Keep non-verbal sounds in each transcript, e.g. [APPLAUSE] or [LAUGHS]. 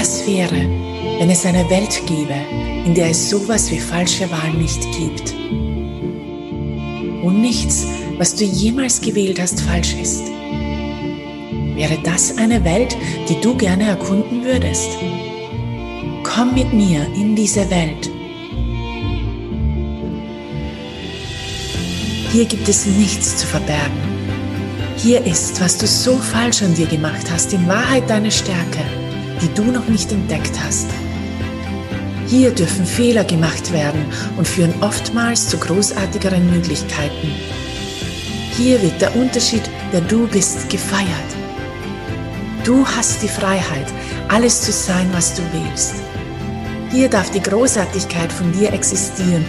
Was wäre, wenn es eine Welt gäbe, in der es sowas wie falsche Wahl nicht gibt? Und nichts, was du jemals gewählt hast, falsch ist. Wäre das eine Welt, die du gerne erkunden würdest? Komm mit mir in diese Welt. Hier gibt es nichts zu verbergen. Hier ist, was du so falsch an dir gemacht hast, in Wahrheit deine Stärke, die du noch nicht entdeckt hast. Hier dürfen Fehler gemacht werden und führen oftmals zu großartigeren Möglichkeiten. Hier wird der Unterschied, der du bist, gefeiert. Du hast die Freiheit, alles zu sein, was du willst. Hier darf die Großartigkeit von dir existieren,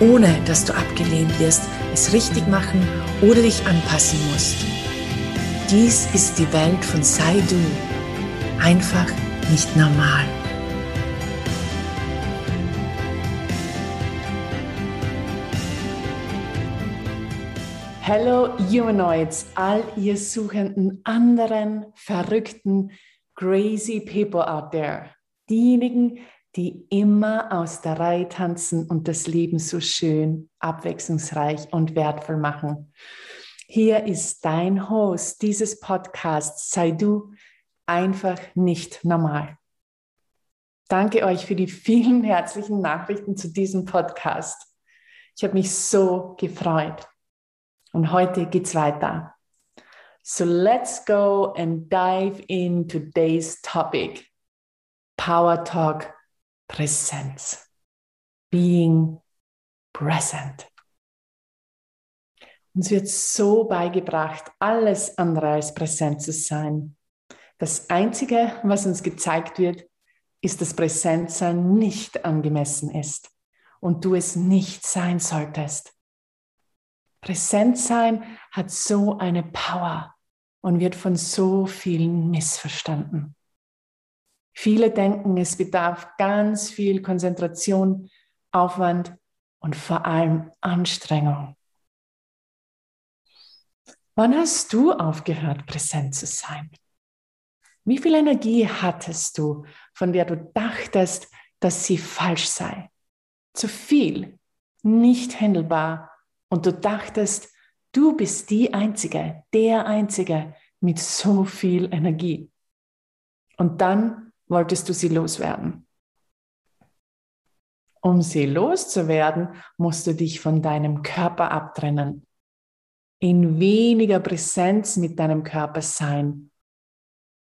ohne dass du abgelehnt wirst, es richtig machen oder dich anpassen musst. Dies ist die Welt von Sei Du. Einfach nicht normal. Hello Humanoids, all ihr suchenden anderen verrückten, crazy people out there. Diejenigen, die immer aus der Reihe tanzen und das Leben so schön, abwechslungsreich und wertvoll machen. Hier ist dein Host dieses Podcasts. Sei du einfach nicht normal. Danke euch für die vielen herzlichen Nachrichten zu diesem Podcast. Ich habe mich so gefreut. Und heute geht's weiter. So let's go and dive in today's topic. Power Talk Präsenz. Being present. Uns wird so beigebracht, alles andere als präsent zu sein. Das Einzige, was uns gezeigt wird, ist, dass Präsentsein nicht angemessen ist und du es nicht sein solltest. Präsentsein hat so eine Power und wird von so vielen missverstanden. Viele denken, es bedarf ganz viel Konzentration, Aufwand und vor allem Anstrengung. Wann hast du aufgehört, präsent zu sein? Wie viel Energie hattest du, von der du dachtest, dass sie falsch sei? Zu viel, nicht handelbar und du dachtest, du bist die Einzige, der Einzige mit so viel Energie. Und dann wolltest du sie loswerden. Um sie loszuwerden, musst du dich von deinem Körper abtrennen, in weniger Präsenz mit deinem Körper sein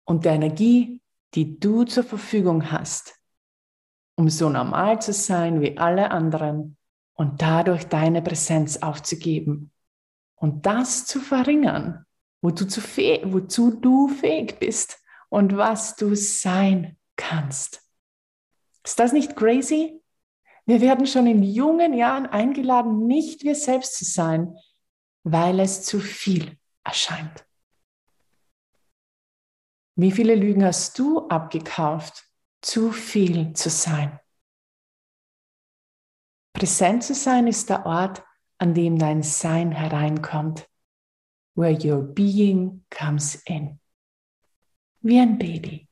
und der Energie, die du zur Verfügung hast, um so normal zu sein wie alle anderen und dadurch deine Präsenz aufzugeben und das zu verringern, wozu, wozu du fähig bist und was du sein kannst. Ist das nicht crazy? Wir werden schon in jungen Jahren eingeladen, nicht wir selbst zu sein, weil es zu viel erscheint. Wie viele Lügen hast du abgekauft, zu viel zu sein? Präsent zu sein ist der Ort, an dem dein Sein hereinkommt, where your being comes in wie ein Baby,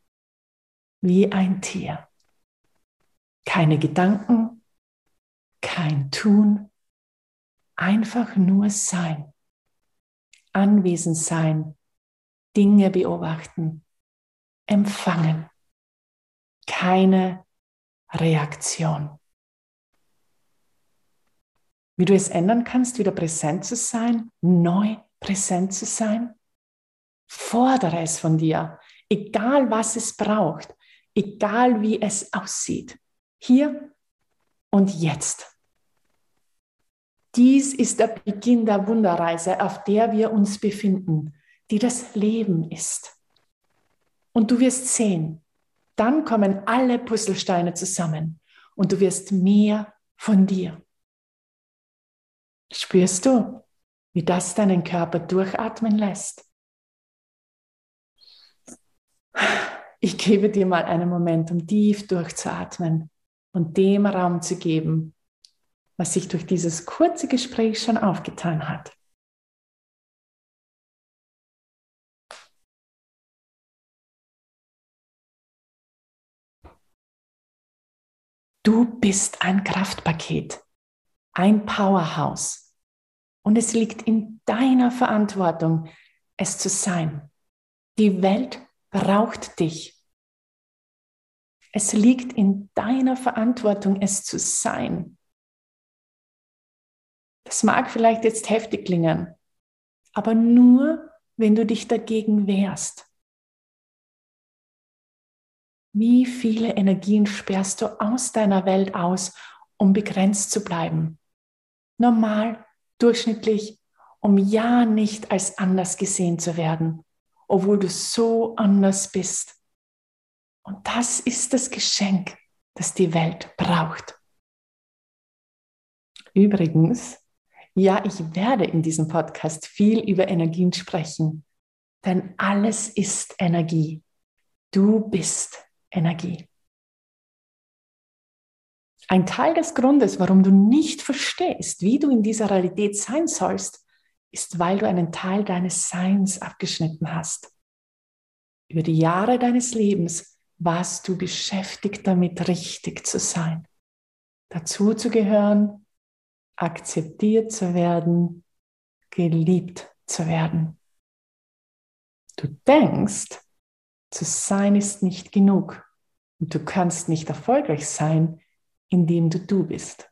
wie ein Tier. Keine Gedanken, kein Tun, einfach nur sein. Anwesend sein, Dinge beobachten, empfangen. Keine Reaktion. Wie du es ändern kannst, wieder präsent zu sein, neu präsent zu sein, fordere es von dir egal was es braucht, egal wie es aussieht, hier und jetzt. Dies ist der Beginn der Wunderreise, auf der wir uns befinden, die das Leben ist. Und du wirst sehen, dann kommen alle Puzzlesteine zusammen und du wirst mehr von dir. Spürst du, wie das deinen Körper durchatmen lässt? Ich gebe dir mal einen Moment, um tief durchzuatmen und dem Raum zu geben, was sich durch dieses kurze Gespräch schon aufgetan hat. Du bist ein Kraftpaket, ein Powerhouse. Und es liegt in deiner Verantwortung, es zu sein. Die Welt braucht dich. Es liegt in deiner Verantwortung, es zu sein. Das mag vielleicht jetzt heftig klingen, aber nur, wenn du dich dagegen wehrst. Wie viele Energien sperrst du aus deiner Welt aus, um begrenzt zu bleiben? Normal, durchschnittlich, um ja nicht als anders gesehen zu werden, obwohl du so anders bist. Und das ist das Geschenk, das die Welt braucht. Übrigens, ja, ich werde in diesem Podcast viel über Energien sprechen, denn alles ist Energie. Du bist Energie. Ein Teil des Grundes, warum du nicht verstehst, wie du in dieser Realität sein sollst, ist, weil du einen Teil deines Seins abgeschnitten hast. Über die Jahre deines Lebens warst du beschäftigt damit, richtig zu sein, dazu zu gehören, akzeptiert zu werden, geliebt zu werden. Du denkst, zu sein ist nicht genug und du kannst nicht erfolgreich sein, indem du du bist.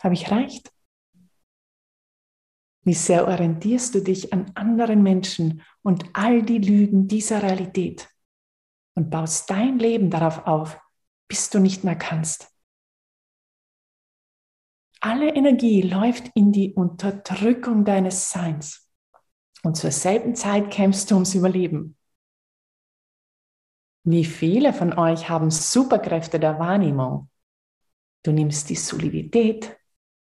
Habe ich recht? Wie sehr orientierst du dich an anderen Menschen und all die Lügen dieser Realität und baust dein Leben darauf auf, bis du nicht mehr kannst. Alle Energie läuft in die Unterdrückung deines Seins und zur selben Zeit kämpfst du ums Überleben. Wie viele von euch haben Superkräfte der Wahrnehmung? Du nimmst die Solidität,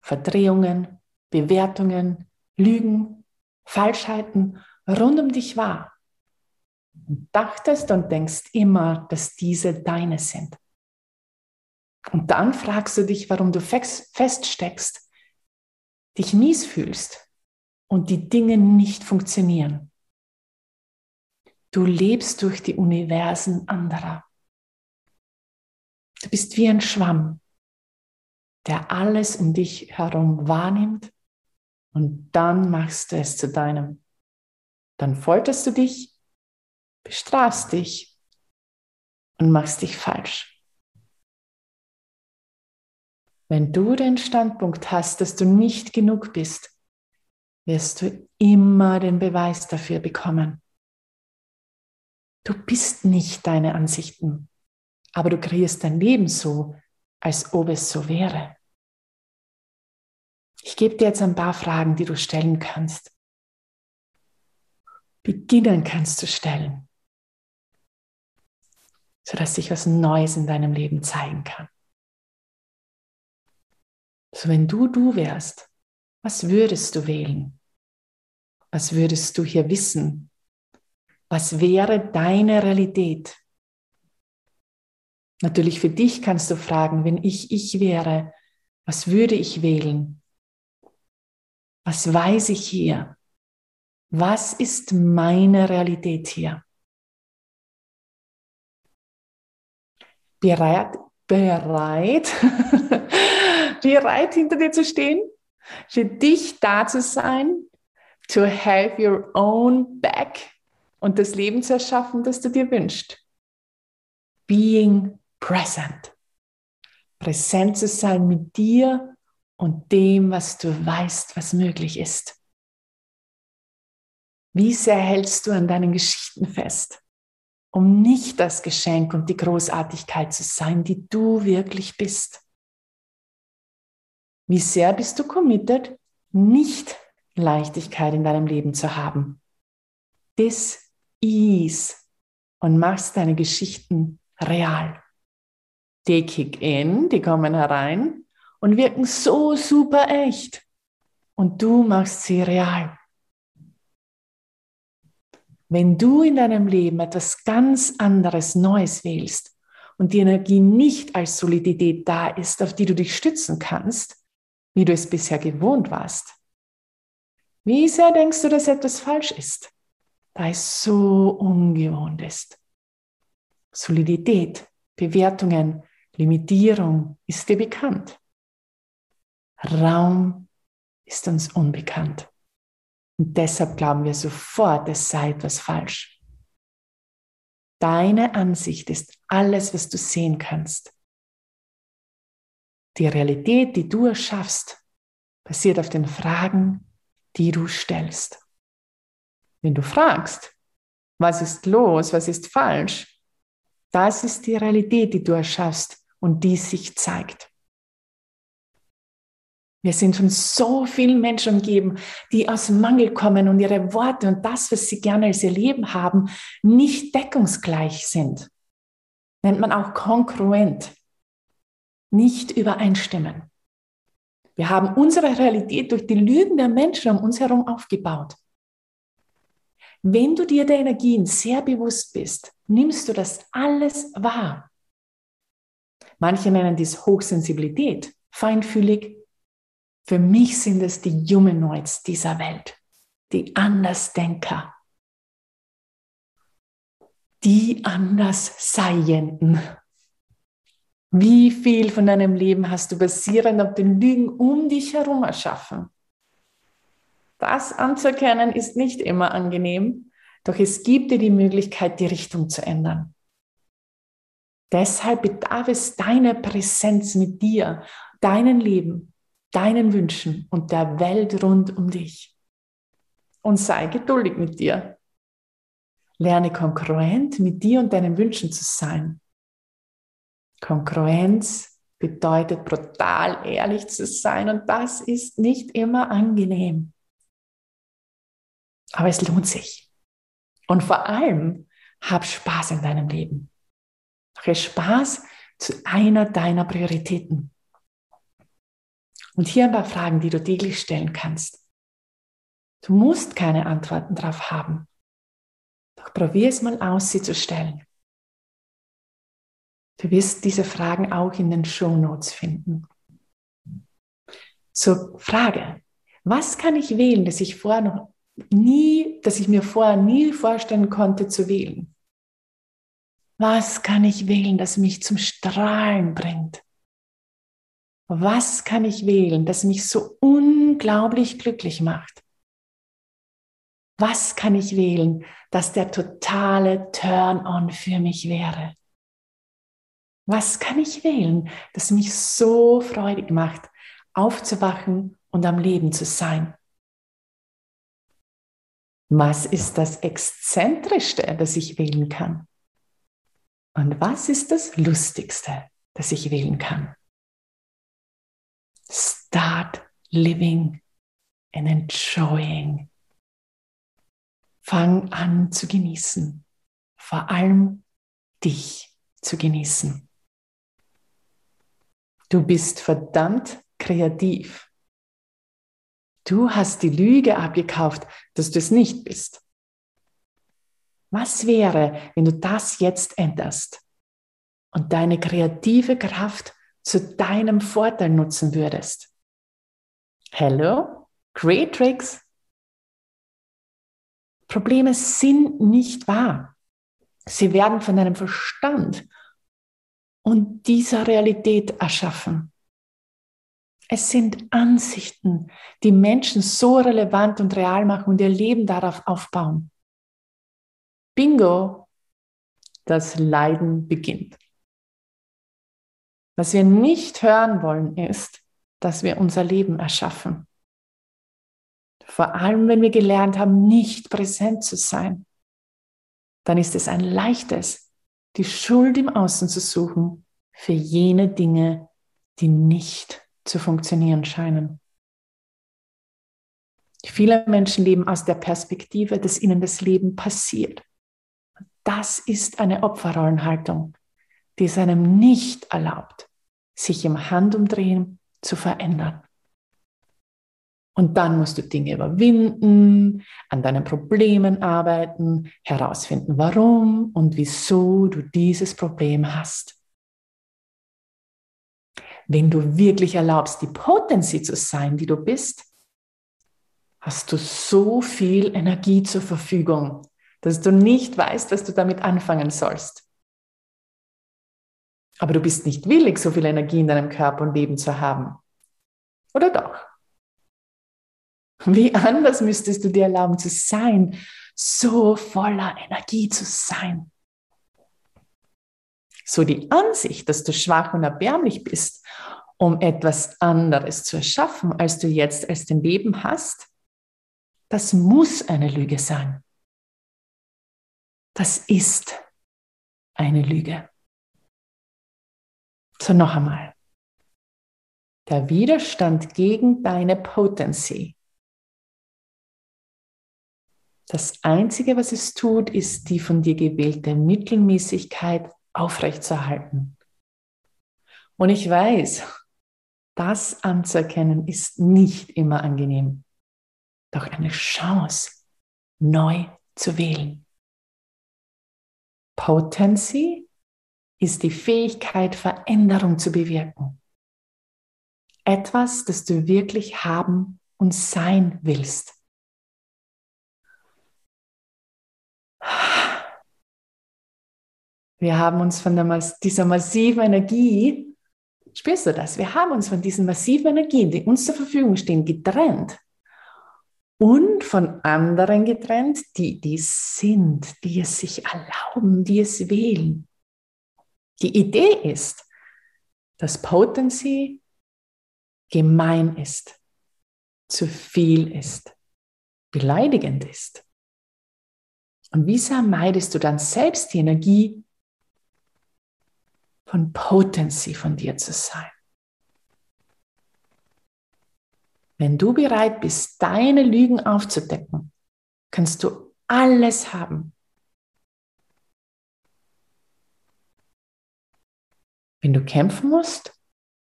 Verdrehungen, Bewertungen, Lügen, Falschheiten rund um dich wahr und dachtest und denkst immer, dass diese deine sind. Und dann fragst du dich, warum du feststeckst, dich mies fühlst und die Dinge nicht funktionieren. Du lebst durch die Universen anderer. Du bist wie ein Schwamm, der alles um dich herum wahrnimmt und dann machst du es zu deinem. Dann folterst du dich, bestrafst dich und machst dich falsch. Wenn du den Standpunkt hast, dass du nicht genug bist, wirst du immer den Beweis dafür bekommen. Du bist nicht deine Ansichten, aber du kreierst dein Leben so, als ob es so wäre. Ich gebe dir jetzt ein paar Fragen, die du stellen kannst. Beginnen kannst du stellen, sodass sich was Neues in deinem Leben zeigen kann. So, wenn du du wärst, was würdest du wählen? Was würdest du hier wissen? Was wäre deine Realität? Natürlich für dich kannst du fragen, wenn ich ich wäre, was würde ich wählen? Was weiß ich hier? Was ist meine Realität hier? Bereit, bereit, [LAUGHS] bereit hinter dir zu stehen, für dich da zu sein, to have your own back und das Leben zu erschaffen, das du dir wünschst. Being present. Präsent zu sein mit dir und dem, was du weißt, was möglich ist. Wie sehr hältst du an deinen Geschichten fest, um nicht das Geschenk und die Großartigkeit zu sein, die du wirklich bist? Wie sehr bist du committed, nicht Leichtigkeit in deinem Leben zu haben? This Ease und machst deine Geschichten real. Die kick in, die kommen herein und wirken so super echt. Und du machst sie real. Wenn du in deinem Leben etwas ganz anderes, Neues wählst und die Energie nicht als Solidität da ist, auf die du dich stützen kannst, wie du es bisher gewohnt warst, wie sehr denkst du, dass etwas falsch ist? Da es so ungewohnt ist. Solidität, Bewertungen, Limitierung ist dir bekannt. Raum ist uns unbekannt. Und deshalb glauben wir sofort, es sei etwas falsch. Deine Ansicht ist alles, was du sehen kannst. Die Realität, die du erschaffst, basiert auf den Fragen, die du stellst. Wenn du fragst, was ist los, was ist falsch, das ist die Realität, die du erschaffst und die sich zeigt. Wir sind von so vielen Menschen umgeben, die aus Mangel kommen und ihre Worte und das, was sie gerne als ihr Leben haben, nicht deckungsgleich sind. Nennt man auch kongruent. Nicht übereinstimmen. Wir haben unsere Realität durch die Lügen der Menschen um uns herum aufgebaut. Wenn du dir der Energien sehr bewusst bist, nimmst du das alles wahr. Manche nennen dies Hochsensibilität, feinfühlig, für mich sind es die Humanoids dieser Welt, die Andersdenker, die Andersseienden. Wie viel von deinem Leben hast du basierend auf den Lügen um dich herum erschaffen? Das anzuerkennen ist nicht immer angenehm, doch es gibt dir die Möglichkeit, die Richtung zu ändern. Deshalb bedarf es deiner Präsenz mit dir, deinem Leben, deinen Wünschen und der Welt rund um dich. Und sei geduldig mit dir. Lerne konkurrent mit dir und deinen Wünschen zu sein. Konkurrenz bedeutet brutal ehrlich zu sein und das ist nicht immer angenehm. Aber es lohnt sich. Und vor allem hab Spaß in deinem Leben. Mache Spaß zu einer deiner Prioritäten. Und hier ein paar Fragen, die du täglich stellen kannst. Du musst keine Antworten darauf haben. Doch probier es mal aus, sie zu stellen. Du wirst diese Fragen auch in den Show Notes finden. Zur Frage, was kann ich wählen, das ich vorher noch nie, dass ich mir vorher nie vorstellen konnte zu wählen? Was kann ich wählen, das mich zum Strahlen bringt? was kann ich wählen, das mich so unglaublich glücklich macht? Was kann ich wählen, dass der totale Turn-on für mich wäre? Was kann ich wählen, das mich so freudig macht, aufzuwachen und am Leben zu sein? Was ist das Exzentrischste, das ich wählen kann? Und was ist das Lustigste, das ich wählen kann? Start living and enjoying. Fang an zu genießen, vor allem dich zu genießen. Du bist verdammt kreativ. Du hast die Lüge abgekauft, dass du es nicht bist. Was wäre, wenn du das jetzt änderst und deine kreative Kraft zu deinem Vorteil nutzen würdest. Hello, great tricks. Probleme sind nicht wahr. Sie werden von deinem Verstand und dieser Realität erschaffen. Es sind Ansichten, die Menschen so relevant und real machen und ihr Leben darauf aufbauen. Bingo, das Leiden beginnt. Was wir nicht hören wollen, ist, dass wir unser Leben erschaffen. Vor allem, wenn wir gelernt haben, nicht präsent zu sein, dann ist es ein leichtes, die Schuld im Außen zu suchen für jene Dinge, die nicht zu funktionieren scheinen. Viele Menschen leben aus der Perspektive, dass ihnen das Leben passiert. Das ist eine Opferrollenhaltung, die es einem nicht erlaubt, sich im Handumdrehen zu verändern. Und dann musst du Dinge überwinden, an deinen Problemen arbeiten, herausfinden, warum und wieso du dieses Problem hast. Wenn du wirklich erlaubst, die Potency zu sein, die du bist, hast du so viel Energie zur Verfügung, dass du nicht weißt, was du damit anfangen sollst. Aber du bist nicht willig, so viel Energie in deinem Körper und Leben zu haben. Oder doch? Wie anders müsstest du dir erlauben zu sein, so voller Energie zu sein? So die Ansicht, dass du schwach und erbärmlich bist, um etwas anderes zu erschaffen, als du jetzt als dein Leben hast, das muss eine Lüge sein. Das ist eine Lüge. So noch einmal. Der Widerstand gegen deine Potency. Das Einzige, was es tut, ist die von dir gewählte Mittelmäßigkeit aufrechtzuerhalten. Und ich weiß, das anzuerkennen ist nicht immer angenehm, doch eine Chance, neu zu wählen. Potency ist die Fähigkeit, Veränderung zu bewirken. Etwas, das du wirklich haben und sein willst. Wir haben uns von der, dieser massiven Energie, spürst du das? Wir haben uns von diesen massiven Energien, die uns zur Verfügung stehen, getrennt. Und von anderen getrennt, die, die sind, die es sich erlauben, die es wählen. Die Idee ist, dass Potency gemein ist, zu viel ist, beleidigend ist. Und wie sehr meidest du dann selbst die Energie von Potency von dir zu sein. Wenn du bereit bist, deine Lügen aufzudecken, kannst du alles haben. Wenn du kämpfen musst,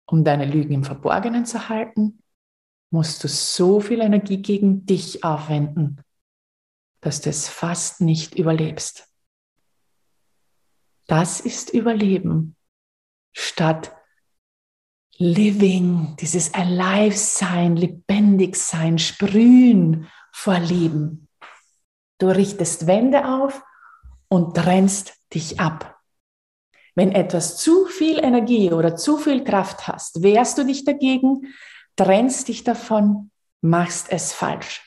um deine Lügen im Verborgenen zu halten, musst du so viel Energie gegen dich aufwenden, dass du es fast nicht überlebst. Das ist Überleben statt Living, dieses Alive-Sein, lebendig sein, sprühen vor Leben. Du richtest Wände auf und trennst dich ab. Wenn etwas zu viel Energie oder zu viel Kraft hast, wehrst du dich dagegen, trennst dich davon, machst es falsch.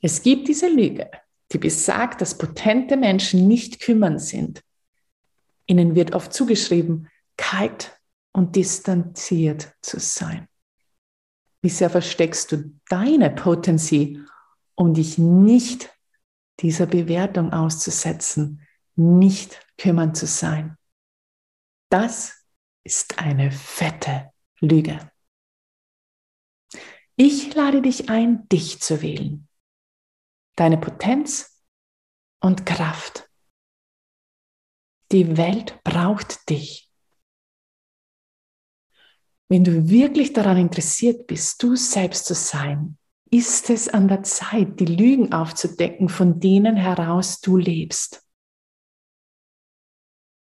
Es gibt diese Lüge, die besagt, dass potente Menschen nicht kümmern sind. Ihnen wird oft zugeschrieben, kalt und distanziert zu sein. Wie sehr versteckst du deine Potency, um dich nicht dieser Bewertung auszusetzen, nicht kümmern zu sein? Das ist eine fette Lüge. Ich lade dich ein, dich zu wählen. Deine Potenz und Kraft die Welt braucht dich. Wenn du wirklich daran interessiert bist, du selbst zu sein, ist es an der Zeit, die Lügen aufzudecken, von denen heraus du lebst.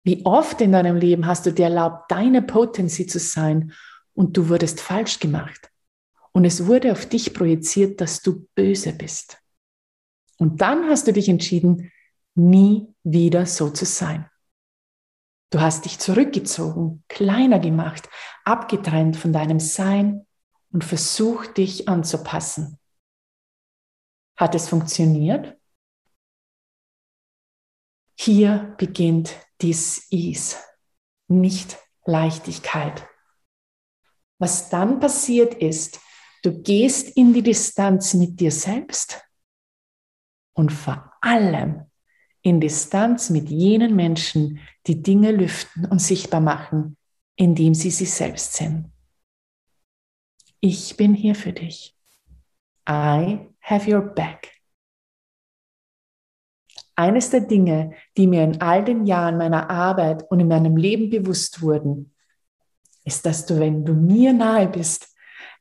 Wie oft in deinem Leben hast du dir erlaubt, deine Potency zu sein und du wurdest falsch gemacht. Und es wurde auf dich projiziert, dass du böse bist. Und dann hast du dich entschieden, nie wieder so zu sein. Du hast dich zurückgezogen, kleiner gemacht, abgetrennt von deinem Sein und versucht dich anzupassen. Hat es funktioniert? Hier beginnt dies Ease, nicht Leichtigkeit. Was dann passiert ist, du gehst in die Distanz mit dir selbst und vor allem in Distanz mit jenen Menschen, die Dinge lüften und sichtbar machen, indem sie sie selbst sind. Ich bin hier für dich. I have your back. Eines der Dinge, die mir in all den Jahren meiner Arbeit und in meinem Leben bewusst wurden, ist, dass du, wenn du mir nahe bist,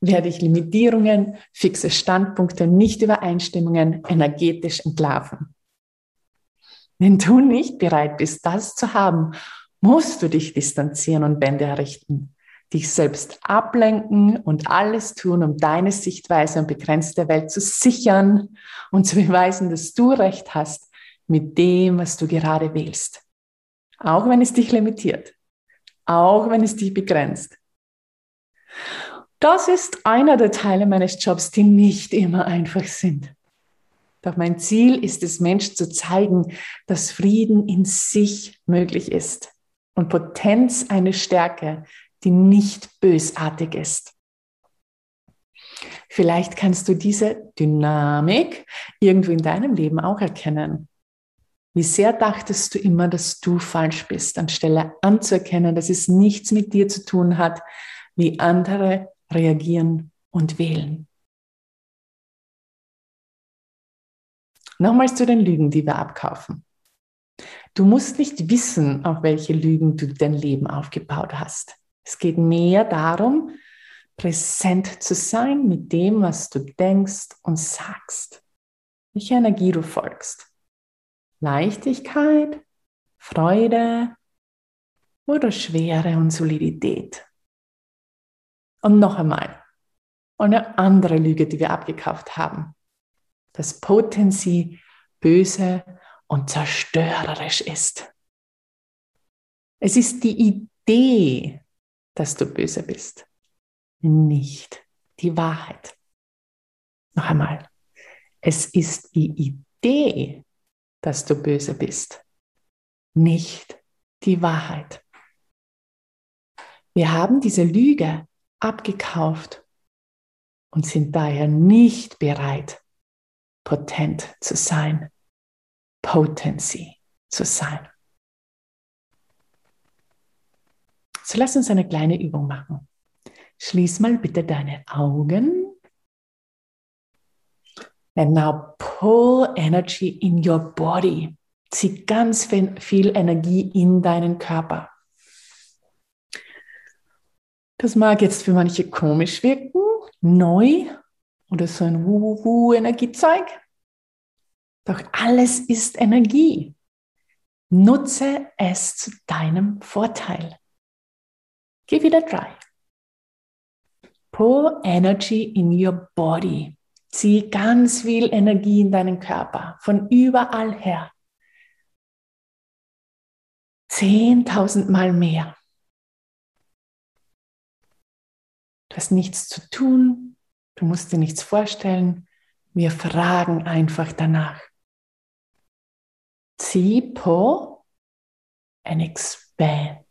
werde ich Limitierungen, fixe Standpunkte, Nichtübereinstimmungen energetisch entlarven. Wenn du nicht bereit bist, das zu haben, musst du dich distanzieren und Bände errichten, dich selbst ablenken und alles tun, um deine Sichtweise und begrenzte Welt zu sichern und zu beweisen, dass du recht hast mit dem, was du gerade wählst. auch wenn es dich limitiert, auch wenn es dich begrenzt. Das ist einer der Teile meines Jobs, die nicht immer einfach sind. Doch mein Ziel ist es, Menschen zu zeigen, dass Frieden in sich möglich ist und Potenz eine Stärke, die nicht bösartig ist. Vielleicht kannst du diese Dynamik irgendwo in deinem Leben auch erkennen. Wie sehr dachtest du immer, dass du falsch bist, anstelle anzuerkennen, dass es nichts mit dir zu tun hat, wie andere reagieren und wählen. Nochmals zu den Lügen, die wir abkaufen. Du musst nicht wissen, auf welche Lügen du dein Leben aufgebaut hast. Es geht mehr darum, präsent zu sein mit dem, was du denkst und sagst. Welche Energie du folgst. Leichtigkeit, Freude oder Schwere und Solidität. Und noch einmal, eine andere Lüge, die wir abgekauft haben. Dass Potency böse und zerstörerisch ist. Es ist die Idee, dass du böse bist, nicht die Wahrheit. Noch einmal, es ist die Idee, dass du böse bist, nicht die Wahrheit. Wir haben diese Lüge abgekauft und sind daher nicht bereit, potent zu sein, Potency zu sein. So lass uns eine kleine Übung machen. Schließ mal bitte deine Augen. And now pull energy in your body. Zieh ganz viel Energie in deinen Körper. Das mag jetzt für manche komisch wirken, neu oder so ein Wu-Wu-Energiezeug. Doch alles ist Energie. Nutze es zu deinem Vorteil. Give it a try. Pull energy in your body. Zieh ganz viel Energie in deinen Körper, von überall her. Zehntausend Mal mehr. Du hast nichts zu tun, du musst dir nichts vorstellen. Wir fragen einfach danach. See, pull and expand.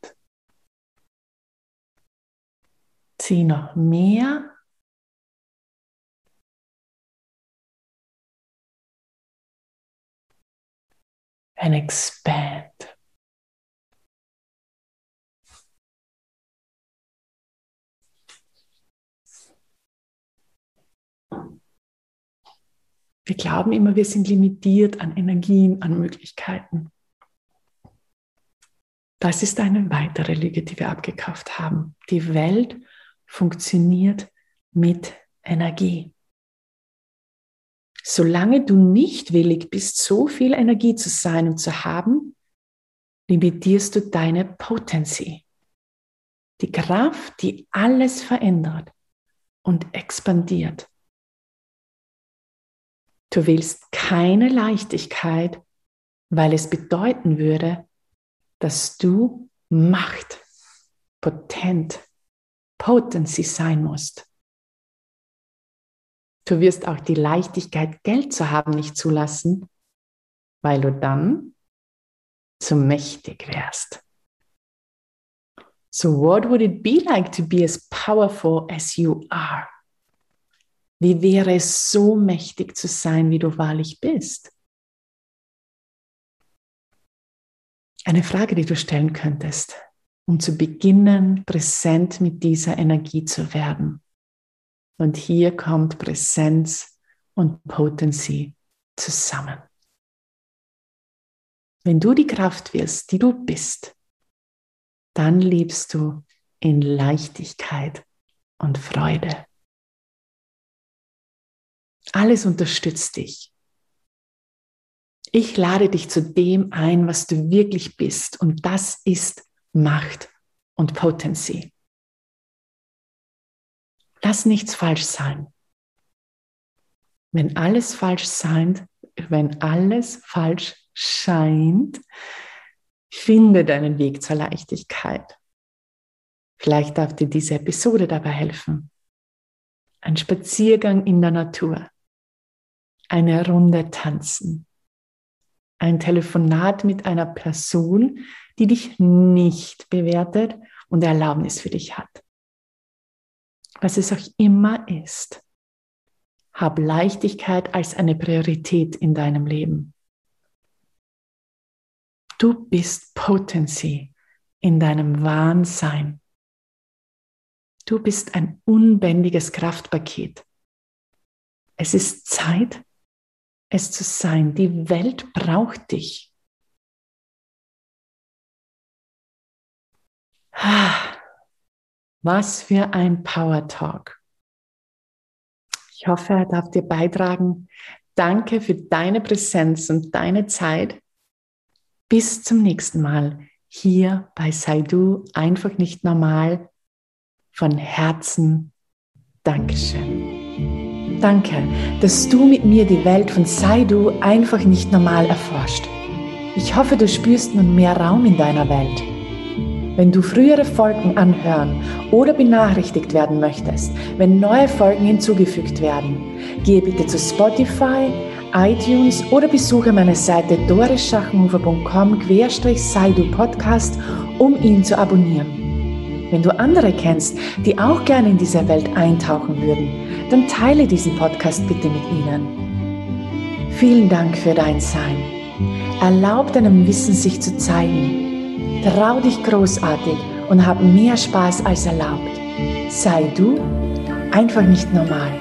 Zieh noch mehr. And expand. Wir glauben immer, wir sind limitiert an Energien, an Möglichkeiten. Das ist eine weitere Lüge, die wir abgekauft haben. Die Welt funktioniert mit Energie. Solange du nicht willig bist, so viel Energie zu sein und zu haben, limitierst du deine Potency. Die Kraft, die alles verändert und expandiert. Du willst keine Leichtigkeit, weil es bedeuten würde, dass du Macht, potent, Potency sein musst. Du wirst auch die Leichtigkeit, Geld zu haben, nicht zulassen, weil du dann zu mächtig wärst. So what would it be like to be as powerful as you are? Wie wäre es so mächtig zu sein, wie du wahrlich bist? Eine Frage, die du stellen könntest, um zu beginnen, präsent mit dieser Energie zu werden. Und hier kommt Präsenz und Potency zusammen. Wenn du die Kraft wirst, die du bist, dann lebst du in Leichtigkeit und Freude. Alles unterstützt dich. Ich lade dich zu dem ein, was du wirklich bist. Und das ist Macht und Potency. Lass nichts falsch sein. Wenn alles falsch scheint, wenn alles falsch scheint, Finde deinen Weg zur Leichtigkeit. Vielleicht darf dir diese Episode dabei helfen. Ein Spaziergang in der Natur. Eine Runde tanzen. Ein Telefonat mit einer Person, die dich nicht bewertet und Erlaubnis für dich hat. Was es auch immer ist. Hab Leichtigkeit als eine Priorität in deinem Leben. Du bist Potency in deinem wahren. Du bist ein unbändiges Kraftpaket. Es ist Zeit, es zu sein. Die Welt braucht dich. Was für ein Power Talk. Ich hoffe, er darf dir beitragen. Danke für deine Präsenz und deine Zeit. Bis zum nächsten Mal hier bei Sei Du einfach nicht normal. Von Herzen Dankeschön. Danke, dass du mit mir die Welt von Sei Du einfach nicht normal erforscht. Ich hoffe, du spürst nun mehr Raum in deiner Welt. Wenn du frühere Folgen anhören oder benachrichtigt werden möchtest, wenn neue Folgen hinzugefügt werden, gehe bitte zu Spotify, iTunes oder besuche meine Seite dorisschachenhofer.com-saidu-podcast, um ihn zu abonnieren. Wenn du andere kennst, die auch gerne in diese Welt eintauchen würden, dann teile diesen Podcast bitte mit ihnen. Vielen Dank für dein Sein. Erlaub deinem Wissen sich zu zeigen. Trau dich großartig und hab mehr Spaß als erlaubt. Sei du einfach nicht normal.